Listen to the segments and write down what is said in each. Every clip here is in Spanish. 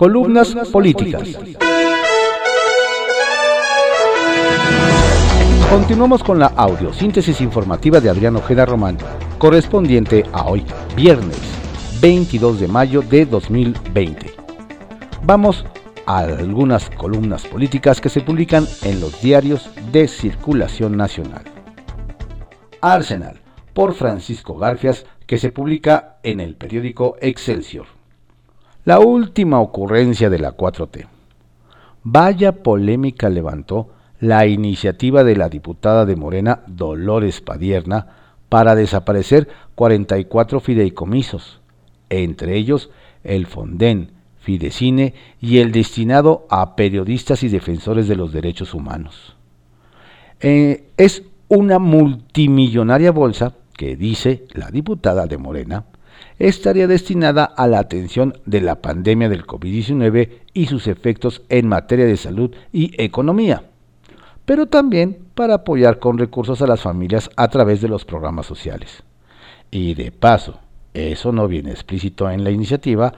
Columnas políticas. Continuamos con la audiosíntesis informativa de Adrián Ojeda Román, correspondiente a hoy, viernes 22 de mayo de 2020. Vamos a algunas columnas políticas que se publican en los diarios de circulación nacional. Arsenal, por Francisco Garfias, que se publica en el periódico Excelsior. La última ocurrencia de la 4T. Vaya polémica levantó la iniciativa de la diputada de Morena Dolores Padierna para desaparecer 44 fideicomisos, entre ellos el Fonden, Fidecine y el destinado a periodistas y defensores de los derechos humanos. Eh, es una multimillonaria bolsa que, dice la diputada de Morena, estaría destinada a la atención de la pandemia del COVID-19 y sus efectos en materia de salud y economía pero también para apoyar con recursos a las familias a través de los programas sociales. Y de paso, eso no viene explícito en la iniciativa,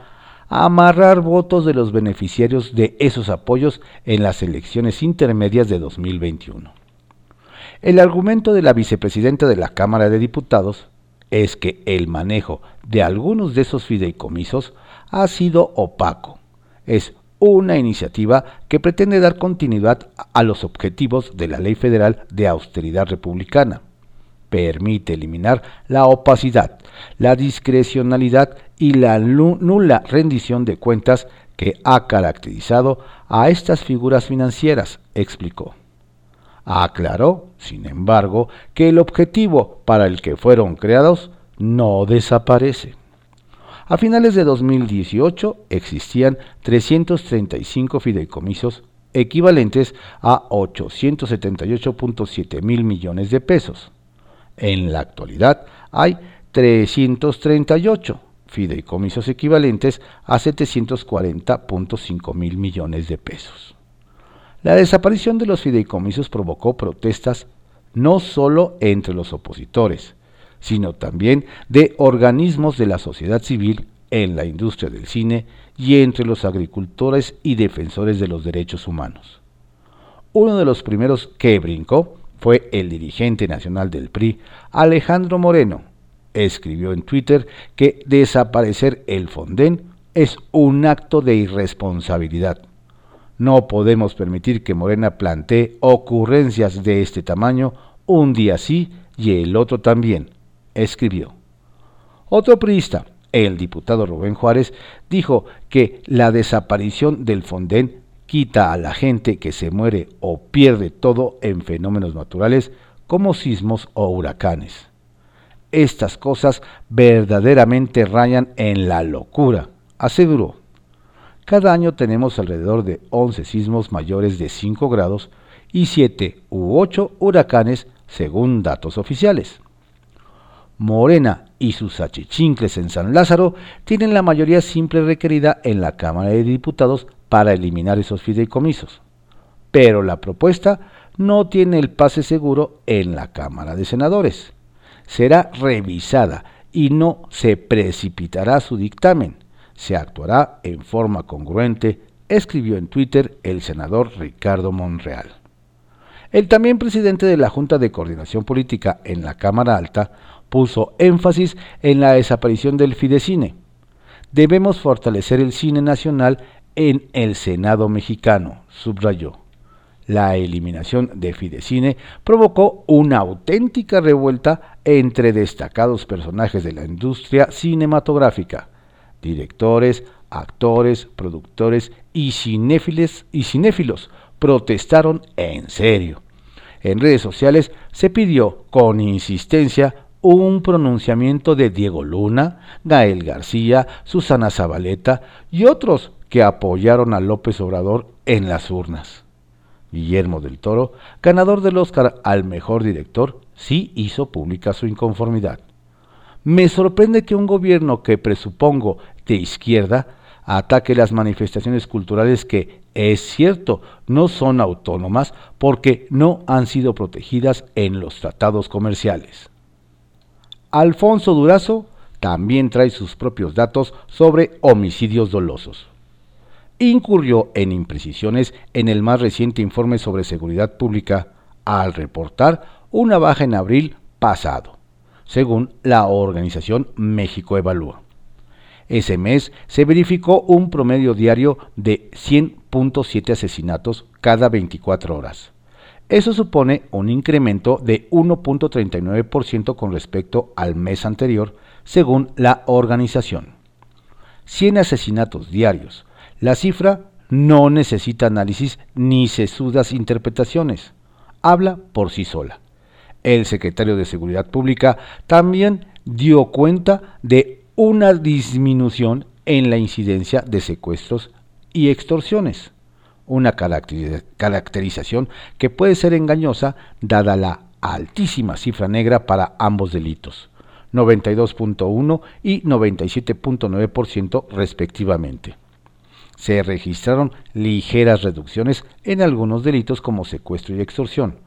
amarrar votos de los beneficiarios de esos apoyos en las elecciones intermedias de 2021. El argumento de la vicepresidenta de la Cámara de Diputados es que el manejo de algunos de esos fideicomisos ha sido opaco, es una iniciativa que pretende dar continuidad a los objetivos de la Ley Federal de Austeridad Republicana. Permite eliminar la opacidad, la discrecionalidad y la nula rendición de cuentas que ha caracterizado a estas figuras financieras, explicó. Aclaró, sin embargo, que el objetivo para el que fueron creados no desaparece. A finales de 2018 existían 335 fideicomisos equivalentes a 878.7 mil millones de pesos. En la actualidad hay 338 fideicomisos equivalentes a 740.5 mil millones de pesos. La desaparición de los fideicomisos provocó protestas no solo entre los opositores, sino también de organismos de la sociedad civil en la industria del cine y entre los agricultores y defensores de los derechos humanos. Uno de los primeros que brincó fue el dirigente nacional del PRI, Alejandro Moreno. Escribió en Twitter que desaparecer el Fonden es un acto de irresponsabilidad. No podemos permitir que Morena plantee ocurrencias de este tamaño un día sí y el otro también escribió. Otro priista, el diputado Rubén Juárez, dijo que la desaparición del Fonden quita a la gente que se muere o pierde todo en fenómenos naturales como sismos o huracanes. Estas cosas verdaderamente rayan en la locura, aseguró. Cada año tenemos alrededor de 11 sismos mayores de 5 grados y 7 u 8 huracanes según datos oficiales. Morena y sus achichincles en San Lázaro tienen la mayoría simple requerida en la Cámara de Diputados para eliminar esos fideicomisos. Pero la propuesta no tiene el pase seguro en la Cámara de Senadores. Será revisada y no se precipitará su dictamen. Se actuará en forma congruente, escribió en Twitter el senador Ricardo Monreal. El también presidente de la Junta de Coordinación Política en la Cámara Alta puso énfasis en la desaparición del Fidecine. Debemos fortalecer el cine nacional en el Senado mexicano, subrayó. La eliminación de Fidecine provocó una auténtica revuelta entre destacados personajes de la industria cinematográfica, directores, actores, productores y cinéfiles y cinéfilos protestaron en serio. En redes sociales se pidió con insistencia un pronunciamiento de Diego Luna, Gael García, Susana Zabaleta y otros que apoyaron a López Obrador en las urnas. Guillermo del Toro, ganador del Oscar al mejor director, sí hizo pública su inconformidad. Me sorprende que un gobierno que presupongo de izquierda ataque las manifestaciones culturales que, es cierto, no son autónomas porque no han sido protegidas en los tratados comerciales. Alfonso Durazo también trae sus propios datos sobre homicidios dolosos. incurrió en imprecisiones en el más reciente informe sobre seguridad pública al reportar una baja en abril pasado, según la organización México Evalúa. Ese mes se verificó un promedio diario de 100.7 asesinatos cada 24 horas. Eso supone un incremento de 1.39% con respecto al mes anterior, según la organización. 100 asesinatos diarios. La cifra no necesita análisis ni sesudas interpretaciones. Habla por sí sola. El secretario de Seguridad Pública también dio cuenta de una disminución en la incidencia de secuestros y extorsiones, una caracterización que puede ser engañosa dada la altísima cifra negra para ambos delitos. 92.1 y 97.9% respectivamente. Se registraron ligeras reducciones en algunos delitos como secuestro y extorsión,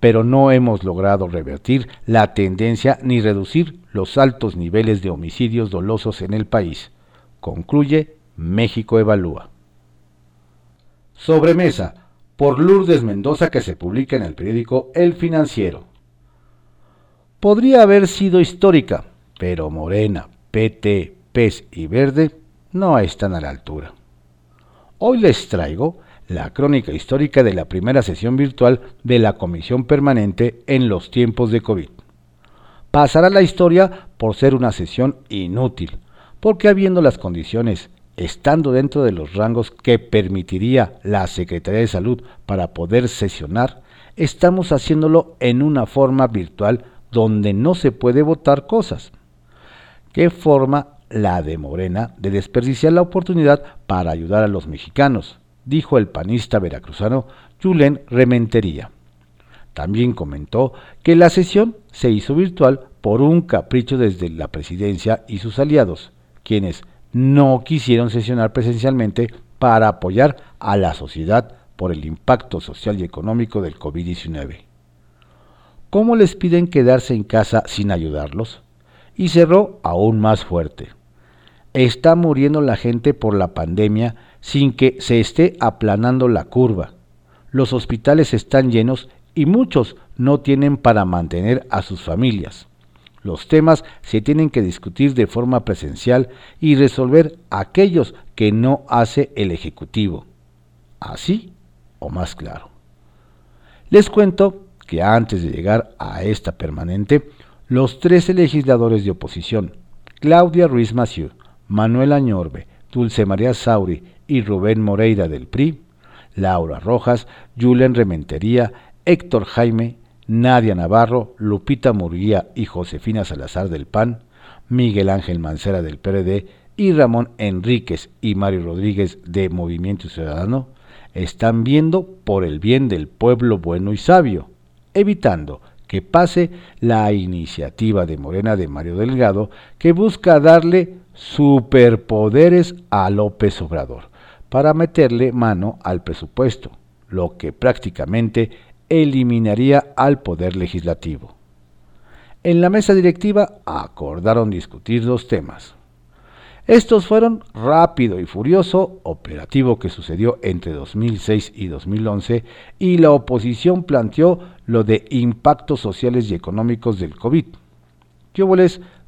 pero no hemos logrado revertir la tendencia ni reducir los altos niveles de homicidios dolosos en el país, concluye México Evalúa. Sobremesa, por Lourdes Mendoza que se publica en el periódico El Financiero podría haber sido histórica, pero Morena, PT, PES y Verde no están a la altura. Hoy les traigo la crónica histórica de la primera sesión virtual de la Comisión Permanente en los tiempos de COVID. Pasará la historia por ser una sesión inútil, porque habiendo las condiciones, estando dentro de los rangos que permitiría la Secretaría de Salud para poder sesionar, estamos haciéndolo en una forma virtual donde no se puede votar cosas. ¿Qué forma la de Morena de desperdiciar la oportunidad para ayudar a los mexicanos? Dijo el panista veracruzano Julen Rementería. También comentó que la sesión se hizo virtual por un capricho desde la presidencia y sus aliados, quienes no quisieron sesionar presencialmente para apoyar a la sociedad por el impacto social y económico del COVID-19. ¿Cómo les piden quedarse en casa sin ayudarlos? Y cerró aún más fuerte. Está muriendo la gente por la pandemia sin que se esté aplanando la curva. Los hospitales están llenos y muchos no tienen para mantener a sus familias. Los temas se tienen que discutir de forma presencial y resolver aquellos que no hace el Ejecutivo. Así o más claro. Les cuento que antes de llegar a esta permanente, los 13 legisladores de oposición, Claudia Ruiz Massieu, Manuel Añorbe, Dulce María Sauri y Rubén Moreira del PRI, Laura Rojas, Julen Rementería, Héctor Jaime, Nadia Navarro, Lupita Murguía y Josefina Salazar del PAN, Miguel Ángel Mancera del PRD y Ramón Enríquez y Mario Rodríguez de Movimiento Ciudadano, están viendo por el bien del pueblo bueno y sabio, evitando que pase la iniciativa de Morena de Mario Delgado que busca darle superpoderes a López Obrador para meterle mano al presupuesto, lo que prácticamente eliminaría al poder legislativo. En la mesa directiva acordaron discutir dos temas. Estos fueron Rápido y Furioso, operativo que sucedió entre 2006 y 2011, y la oposición planteó lo de impactos sociales y económicos del COVID. ¿Qué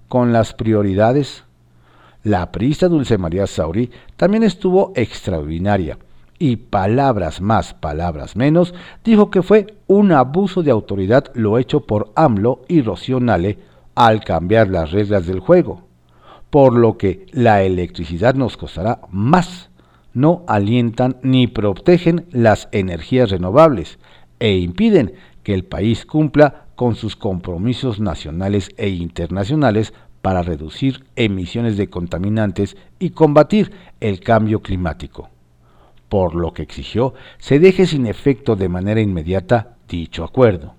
con las prioridades? La priista Dulce María Sauri también estuvo extraordinaria y palabras más, palabras menos, dijo que fue un abuso de autoridad lo hecho por AMLO y Rocío Nale al cambiar las reglas del juego por lo que la electricidad nos costará más. No alientan ni protegen las energías renovables e impiden que el país cumpla con sus compromisos nacionales e internacionales para reducir emisiones de contaminantes y combatir el cambio climático. Por lo que exigió se deje sin efecto de manera inmediata dicho acuerdo.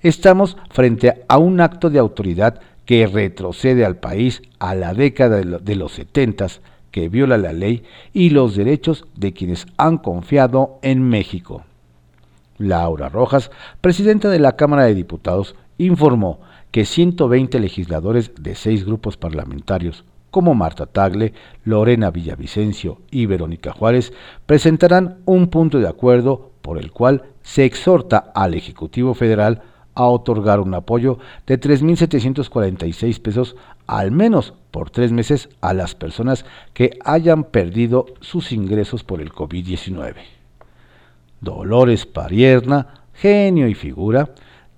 Estamos frente a un acto de autoridad que retrocede al país a la década de los setentas, que viola la ley y los derechos de quienes han confiado en México. Laura Rojas, presidenta de la Cámara de Diputados, informó que 120 legisladores de seis grupos parlamentarios, como Marta Tagle, Lorena Villavicencio y Verónica Juárez, presentarán un punto de acuerdo por el cual se exhorta al Ejecutivo Federal a otorgar un apoyo de 3.746 pesos al menos por tres meses a las personas que hayan perdido sus ingresos por el COVID-19. Dolores Parierna, genio y figura,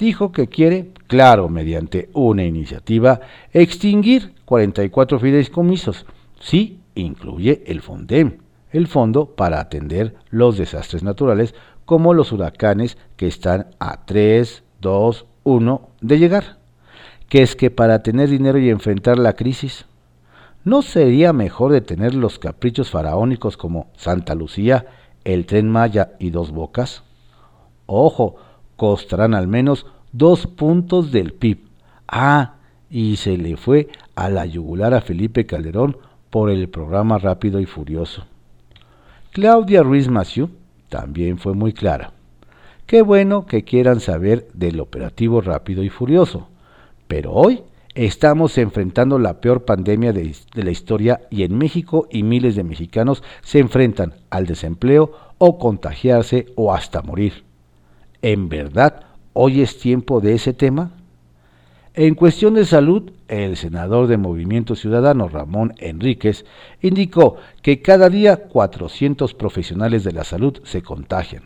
dijo que quiere, claro, mediante una iniciativa, extinguir 44 fideicomisos. Sí, incluye el FONDEM, el Fondo para atender los desastres naturales como los huracanes que están a 3, 2, 1 de llegar. Que es que para tener dinero y enfrentar la crisis, ¿no sería mejor detener los caprichos faraónicos como Santa Lucía, el tren Maya y dos bocas? Ojo, costarán al menos dos puntos del PIB. Ah, y se le fue a la yugular a Felipe Calderón por el programa Rápido y Furioso. Claudia Ruiz Massieu también fue muy clara. Qué bueno que quieran saber del operativo Rápido y Furioso, pero hoy estamos enfrentando la peor pandemia de, de, la historia y en México y miles de mexicanos se enfrentan al desempleo o contagiarse o hasta morir. ¿En verdad hoy es tiempo de ese tema? En cuestión de salud, el senador de Movimiento Ciudadano Ramón Enríquez indicó que cada día 400 profesionales de la salud se contagian,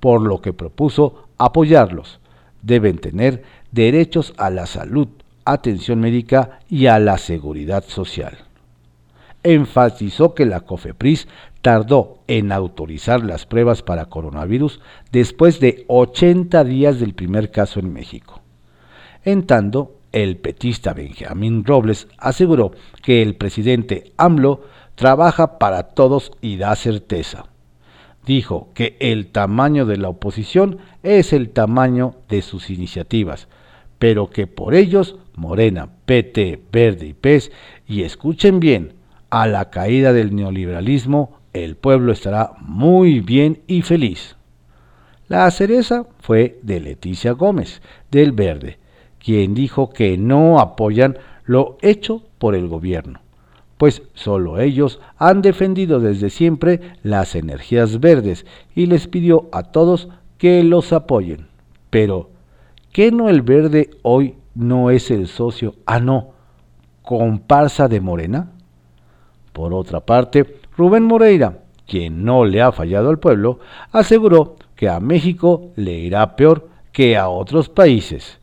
por lo que propuso apoyarlos. Deben tener derechos a la salud, atención médica y a la seguridad social. Enfatizó que la COFEPRIS tardó en autorizar las pruebas para coronavirus después de 80 días del primer caso en México en tanto, el petista Benjamín Robles aseguró que el presidente AMLO trabaja para todos y da certeza. Dijo que el tamaño de la oposición es el tamaño de sus iniciativas, pero que por ellos Morena, PT, Verde y PES, y escuchen bien, a la caída del neoliberalismo el pueblo estará muy bien y feliz. La cereza fue de Leticia Gómez, del Verde, quien dijo que no apoyan lo hecho por el gobierno, pues solo ellos han defendido desde siempre las energías verdes y les pidió a todos que los apoyen. Pero, ¿qué no el verde hoy no es el socio, ah no, comparsa de Morena? Por otra parte, Rubén Moreira, quien no le ha fallado al pueblo, aseguró que a México le irá peor que a otros países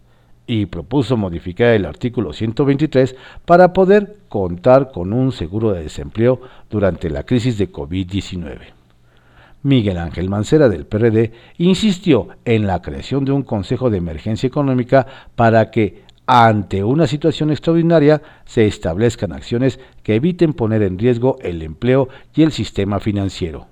y propuso modificar el artículo 123 para poder contar con un seguro de desempleo durante la crisis de COVID-19. Miguel Ángel Mancera del PRD insistió en la creación de un Consejo de Emergencia Económica para que, ante una situación extraordinaria, se establezcan acciones que eviten poner en riesgo el empleo y el sistema financiero.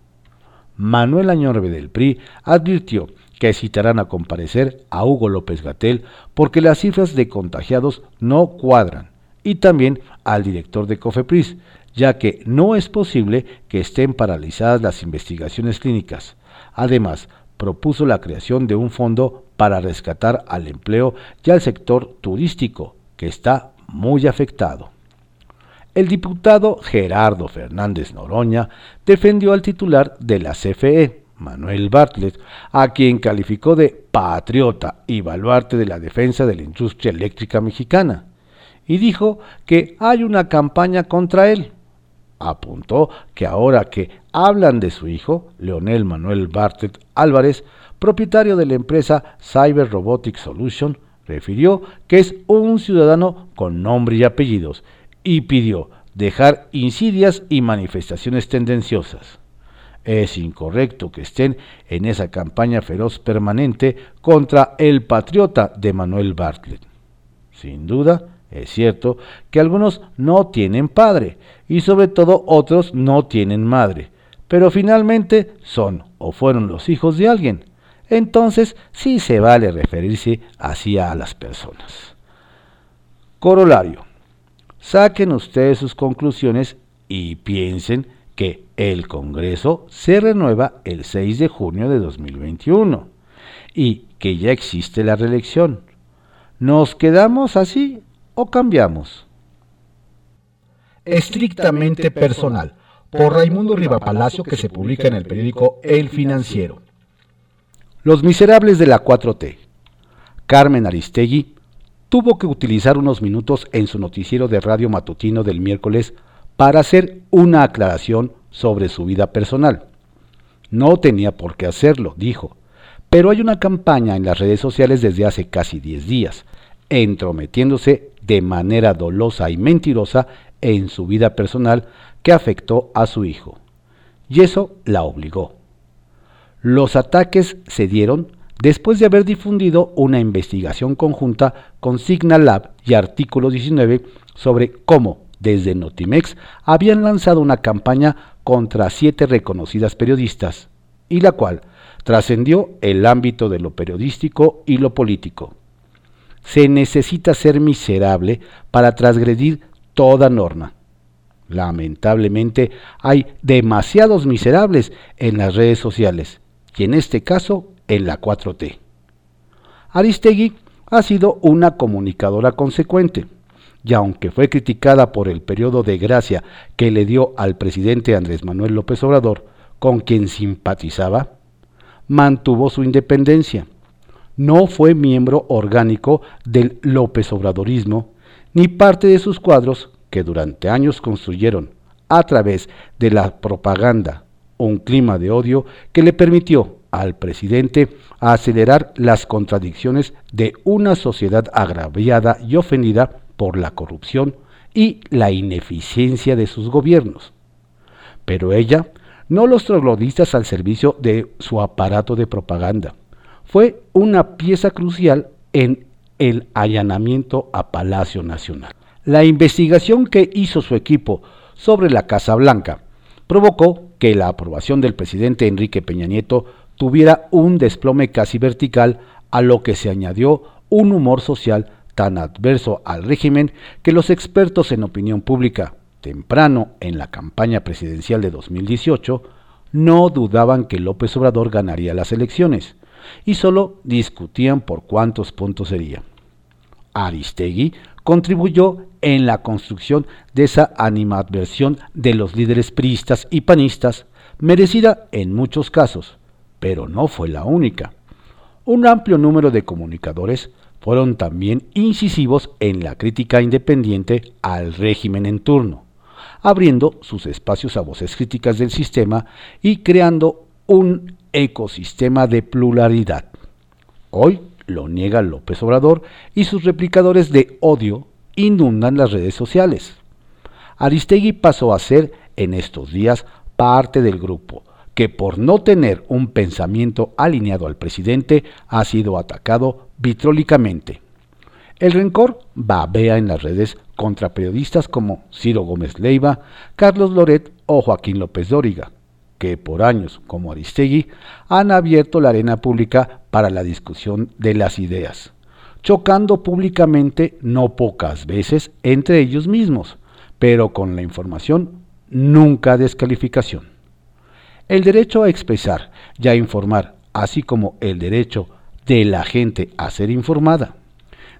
Manuel Añorbe del PRI advirtió que citarán a comparecer a Hugo López Gatel porque las cifras de contagiados no cuadran, y también al director de COFEPRIS, ya que no es posible que estén paralizadas las investigaciones clínicas. Además, propuso la creación de un fondo para rescatar al empleo y al sector turístico, que está muy afectado. El diputado Gerardo Fernández Noroña defendió al titular de la CFE, Manuel Bartlett, a quien calificó de patriota y baluarte de la defensa de la industria eléctrica mexicana, y dijo que hay una campaña contra él. Apuntó que ahora que hablan de su hijo, Leonel Manuel Bartlett Álvarez, propietario de la empresa Cyber Robotic Solution, refirió que es un ciudadano con nombre y apellidos y pidió dejar insidias y manifestaciones tendenciosas. Es incorrecto que estén en esa campaña feroz permanente contra el patriota de Manuel Bartlett. Sin duda, es cierto que algunos no tienen padre y sobre todo otros no tienen madre, pero finalmente son o fueron los hijos de alguien. Entonces sí se vale referirse así a las personas. Corolario. Saquen ustedes sus conclusiones y piensen que el Congreso se renueva el 6 de junio de 2021 y que ya existe la reelección. ¿Nos quedamos así o cambiamos? Estrictamente personal, por Raimundo Rivapalacio, que se publica en el periódico El Financiero. Los miserables de la 4T. Carmen Aristegui tuvo que utilizar unos minutos en su noticiero de radio matutino del miércoles para hacer una aclaración sobre su vida personal. No tenía por qué hacerlo, dijo, pero hay una campaña en las redes sociales desde hace casi 10 días, entrometiéndose de manera dolosa y mentirosa en su vida personal que afectó a su hijo. Y eso la obligó. Los ataques se dieron después de haber difundido una investigación conjunta con Signal Lab y Artículo 19 sobre cómo desde Notimex habían lanzado una campaña contra siete reconocidas periodistas, y la cual trascendió el ámbito de lo periodístico y lo político. Se necesita ser miserable para transgredir toda norma. Lamentablemente hay demasiados miserables en las redes sociales y en este caso en la 4T. Aristegui ha sido una comunicadora consecuente y aunque fue criticada por el periodo de gracia que le dio al presidente Andrés Manuel López Obrador, con quien simpatizaba, mantuvo su independencia. No fue miembro orgánico del López Obradorismo, ni parte de sus cuadros que durante años construyeron, a través de la propaganda, un clima de odio que le permitió al presidente acelerar las contradicciones de una sociedad agraviada y ofendida por la corrupción y la ineficiencia de sus gobiernos. Pero ella no los troglodistas al servicio de su aparato de propaganda. Fue una pieza crucial en el allanamiento a Palacio Nacional. La investigación que hizo su equipo sobre la Casa Blanca provocó que la aprobación del presidente Enrique Peña Nieto tuviera un desplome casi vertical, a lo que se añadió un humor social tan adverso al régimen que los expertos en opinión pública, temprano en la campaña presidencial de 2018, no dudaban que López Obrador ganaría las elecciones y solo discutían por cuántos puntos sería. Aristegui contribuyó en la construcción de esa animadversión de los líderes priistas y panistas, merecida en muchos casos, pero no fue la única. Un amplio número de comunicadores fueron también incisivos en la crítica independiente al régimen en turno, abriendo sus espacios a voces críticas del sistema y creando un ecosistema de pluralidad. Hoy lo niega López Obrador y sus replicadores de odio inundan las redes sociales. Aristegui pasó a ser en estos días parte del grupo, que por no tener un pensamiento alineado al presidente ha sido atacado vitrólicamente. El rencor babea en las redes contra periodistas como Ciro Gómez Leiva, Carlos Loret o Joaquín López Dóriga, que por años, como Aristegui, han abierto la arena pública para la discusión de las ideas, chocando públicamente no pocas veces entre ellos mismos, pero con la información nunca descalificación. El derecho a expresar y a informar, así como el derecho de la gente a ser informada.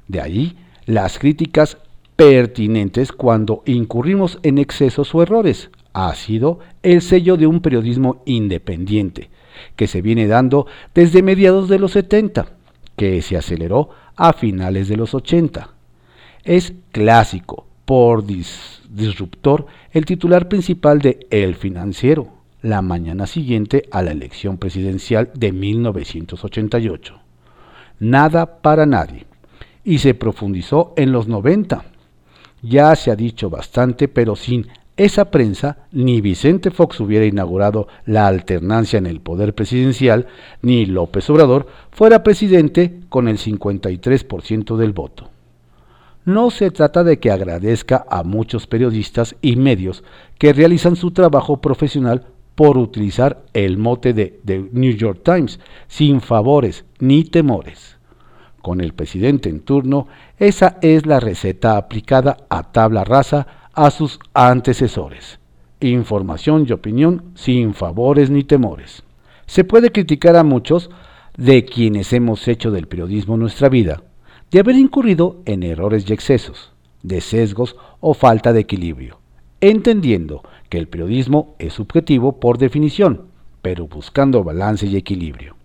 De allí las críticas pertinentes cuando incurrimos en excesos o errores. Ha sido el sello de un periodismo independiente, que se viene dando desde mediados de los 70, que se aceleró a finales de los 80. Es clásico, por disruptor, el titular principal de El Financiero, la mañana siguiente a la elección presidencial de 1988. Nada para nadie. Y se profundizó en los 90. Ya se ha dicho bastante, pero sin esa prensa, ni Vicente Fox hubiera inaugurado la alternancia en el poder presidencial, ni López Obrador fuera presidente con el 53% del voto. No se trata de que agradezca a muchos periodistas y medios que realizan su trabajo profesional por utilizar el mote de The New York Times, sin favores ni temores. Con el presidente en turno, esa es la receta aplicada a tabla rasa a sus antecesores. Información y opinión sin favores ni temores. Se puede criticar a muchos de quienes hemos hecho del periodismo nuestra vida, de haber incurrido en errores y excesos, de sesgos o falta de equilibrio entendiendo que el periodismo es subjetivo por definición, pero buscando balance y equilibrio.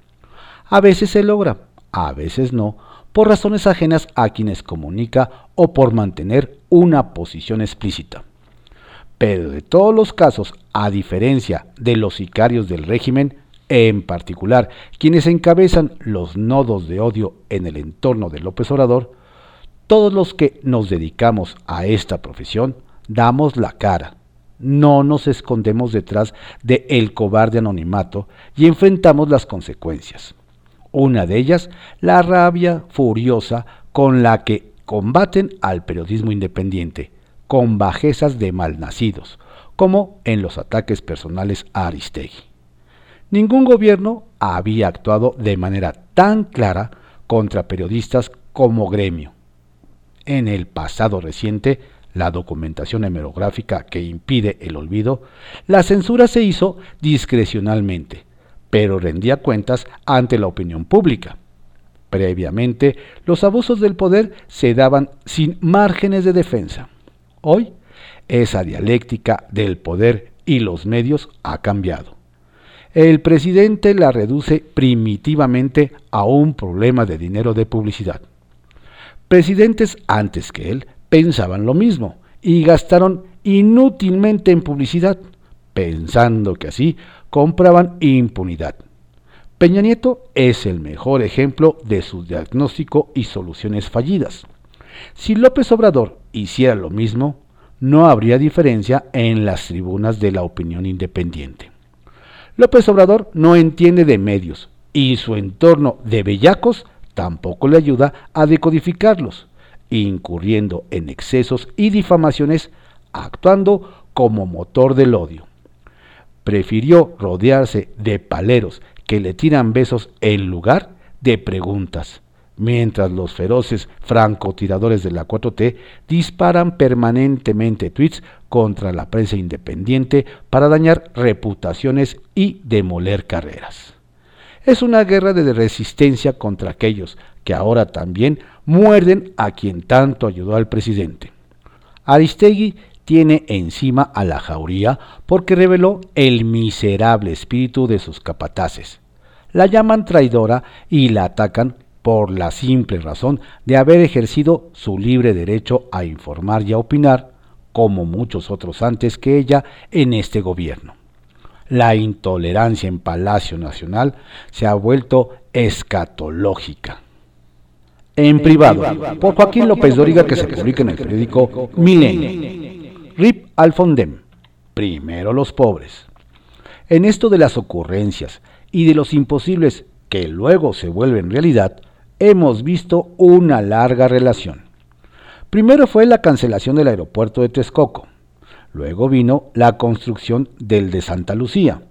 A veces se logra, a veces no, por razones ajenas a quienes comunica o por mantener una posición explícita. Pero de todos los casos, a diferencia de los sicarios del régimen, en particular quienes encabezan los nodos de odio en el entorno de López Obrador, todos los que nos dedicamos a esta profesión damos la cara, no nos escondemos detrás de el cobarde anonimato y enfrentamos las consecuencias. Una de ellas, la rabia furiosa con la que combaten al periodismo independiente, con bajezas de malnacidos, como en los ataques personales a Aristegui. Ningún gobierno había actuado de manera tan clara contra periodistas como gremio. En el pasado reciente, la documentación hemerográfica que impide el olvido, la censura se hizo discrecionalmente, pero rendía cuentas ante la opinión pública. Previamente, los abusos del poder se daban sin márgenes de defensa. Hoy, esa dialéctica del poder y los medios ha cambiado. El presidente la reduce primitivamente a un problema de dinero de publicidad. Presidentes antes que él pensaban lo mismo y gastaron inútilmente en publicidad, pensando que así compraban impunidad. Peña Nieto es el mejor ejemplo de su diagnóstico y soluciones fallidas. Si López Obrador hiciera lo mismo, no habría diferencia en las tribunas de la opinión independiente. López Obrador no entiende de medios y su entorno de bellacos tampoco le ayuda a decodificarlos incurriendo en excesos y difamaciones, actuando como motor del odio. Prefirió rodearse de paleros que le tiran besos en lugar de preguntas, mientras los feroces francotiradores de la 4T disparan permanentemente tweets contra la prensa independiente para dañar reputaciones y demoler carreras. Es una guerra de resistencia contra aquellos que ahora también muerden a quien tanto ayudó al presidente. Aristegui tiene encima a la jauría porque reveló el miserable espíritu de sus capataces. La llaman traidora y la atacan por la simple razón de haber ejercido su libre derecho a informar y a opinar, como muchos otros antes que ella en este gobierno. La intolerancia en Palacio Nacional se ha vuelto escatológica en privado por Joaquín López Dóriga que se publica en el periódico Milenio. RIP Alfondem. Primero los pobres. En esto de las ocurrencias y de los imposibles que luego se vuelven realidad, hemos visto una larga relación. Primero fue la cancelación del aeropuerto de Texcoco. Luego vino la construcción del de Santa Lucía,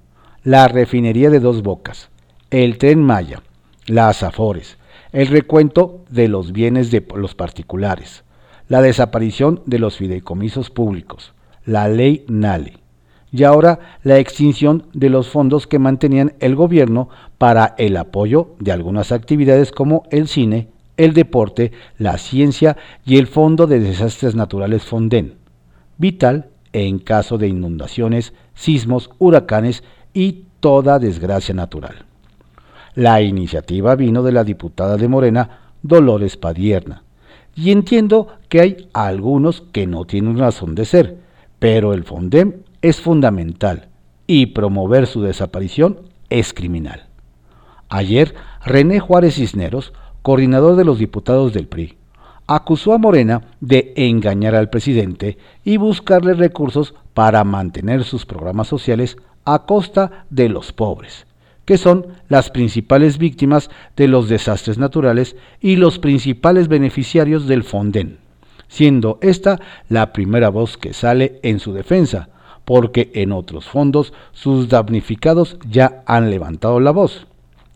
la refinería de Dos Bocas, el tren Maya, las Afores, el recuento de los bienes de los particulares, la desaparición de los fideicomisos públicos, la ley NALE y ahora la extinción de los fondos que mantenían el gobierno para el apoyo de algunas actividades como el cine, el deporte, la ciencia y el Fondo de Desastres Naturales Fonden, vital en caso de inundaciones, sismos, huracanes y toda desgracia natural. La iniciativa vino de la diputada de Morena, Dolores Padierna. Y entiendo que hay algunos que no tienen razón de ser, pero el FONDEM es fundamental y promover su desaparición es criminal. Ayer, René Juárez Cisneros, coordinador de los diputados del PRI, acusó a Morena de engañar al presidente y buscarle recursos para mantener sus programas sociales a costa de los pobres que son las principales víctimas de los desastres naturales y los principales beneficiarios del Fonden, siendo esta la primera voz que sale en su defensa, porque en otros fondos sus damnificados ya han levantado la voz.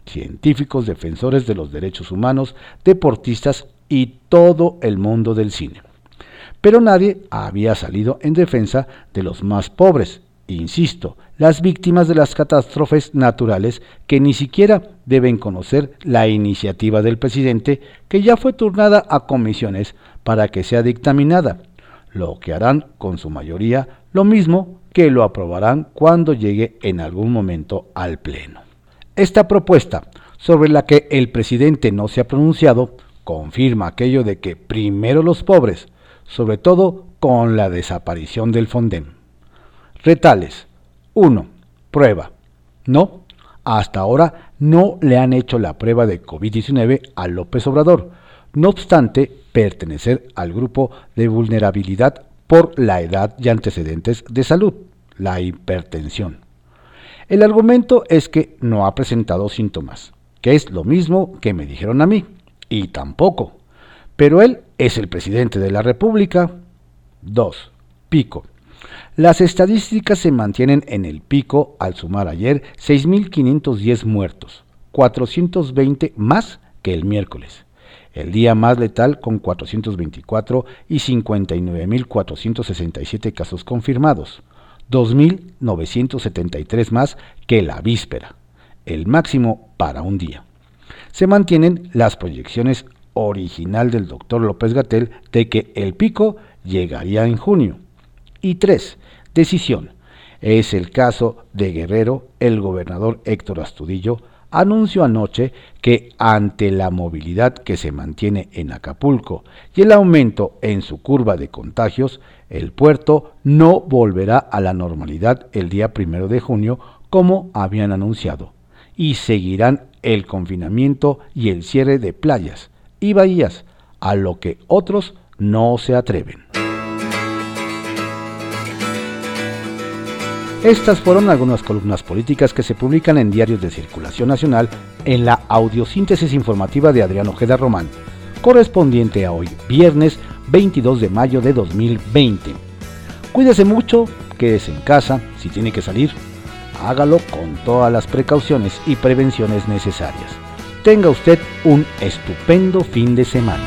Científicos, defensores de los derechos humanos, deportistas y todo el mundo del cine. Pero nadie había salido en defensa de los más pobres, insisto, las víctimas de las catástrofes naturales que ni siquiera deben conocer la iniciativa del presidente que ya fue turnada a comisiones para que sea dictaminada, lo que harán con su mayoría lo mismo que lo aprobarán cuando llegue en algún momento al Pleno. Esta propuesta, sobre la que el presidente no se ha pronunciado, confirma aquello de que primero los pobres, sobre todo con la desaparición del Fonden. Retales. 1. Prueba. No, hasta ahora no le han hecho la prueba de COVID-19 a López Obrador, no obstante pertenecer al grupo de vulnerabilidad por la edad y antecedentes de salud, la hipertensión. El argumento es que no ha presentado síntomas, que es lo mismo que me dijeron a mí, y tampoco. Pero él es el presidente de la República. 2. Pico. Las estadísticas se mantienen en el pico al sumar ayer 6.510 muertos, 420 más que el miércoles el día más letal con 424 y 59.467 casos confirmados, 2.973 más que la víspera, el máximo para un día. Se mantienen las proyecciones original del doctor López Gatel de que el pico llegaría en junio. Y 3. Decisión. Es el caso de Guerrero, el gobernador Héctor Astudillo anunció anoche que ante la movilidad que se mantiene en Acapulco y el aumento en su curva de contagios, el puerto no volverá a la normalidad el día primero de junio como habían anunciado y seguirán el confinamiento y el cierre de playas y bahías, a lo que otros no se atreven. Estas fueron algunas columnas políticas que se publican en diarios de circulación nacional en la audiosíntesis informativa de Adrián Ojeda Román, correspondiente a hoy, viernes 22 de mayo de 2020. Cuídese mucho, quédese en casa, si tiene que salir, hágalo con todas las precauciones y prevenciones necesarias. Tenga usted un estupendo fin de semana.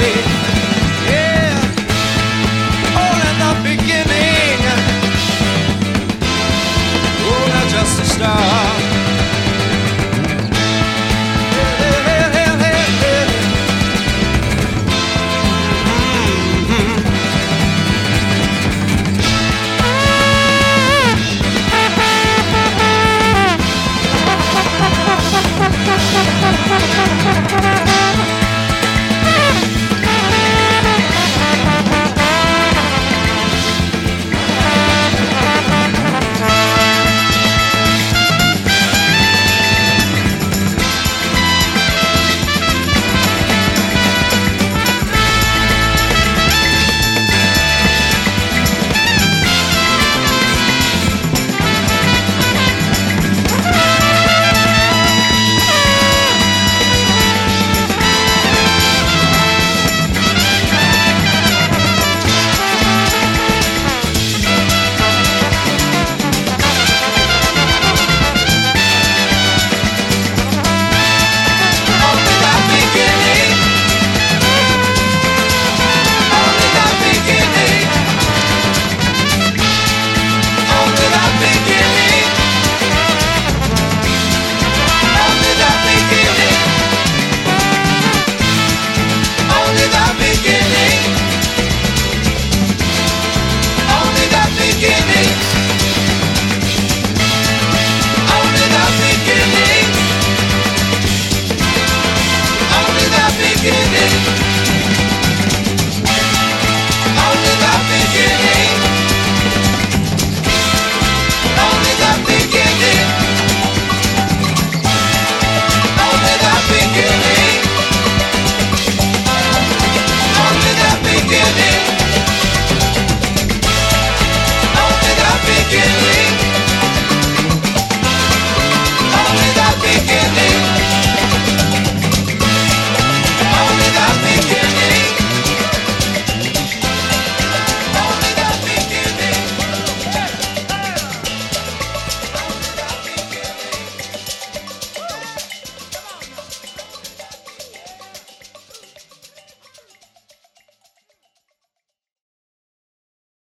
Valley.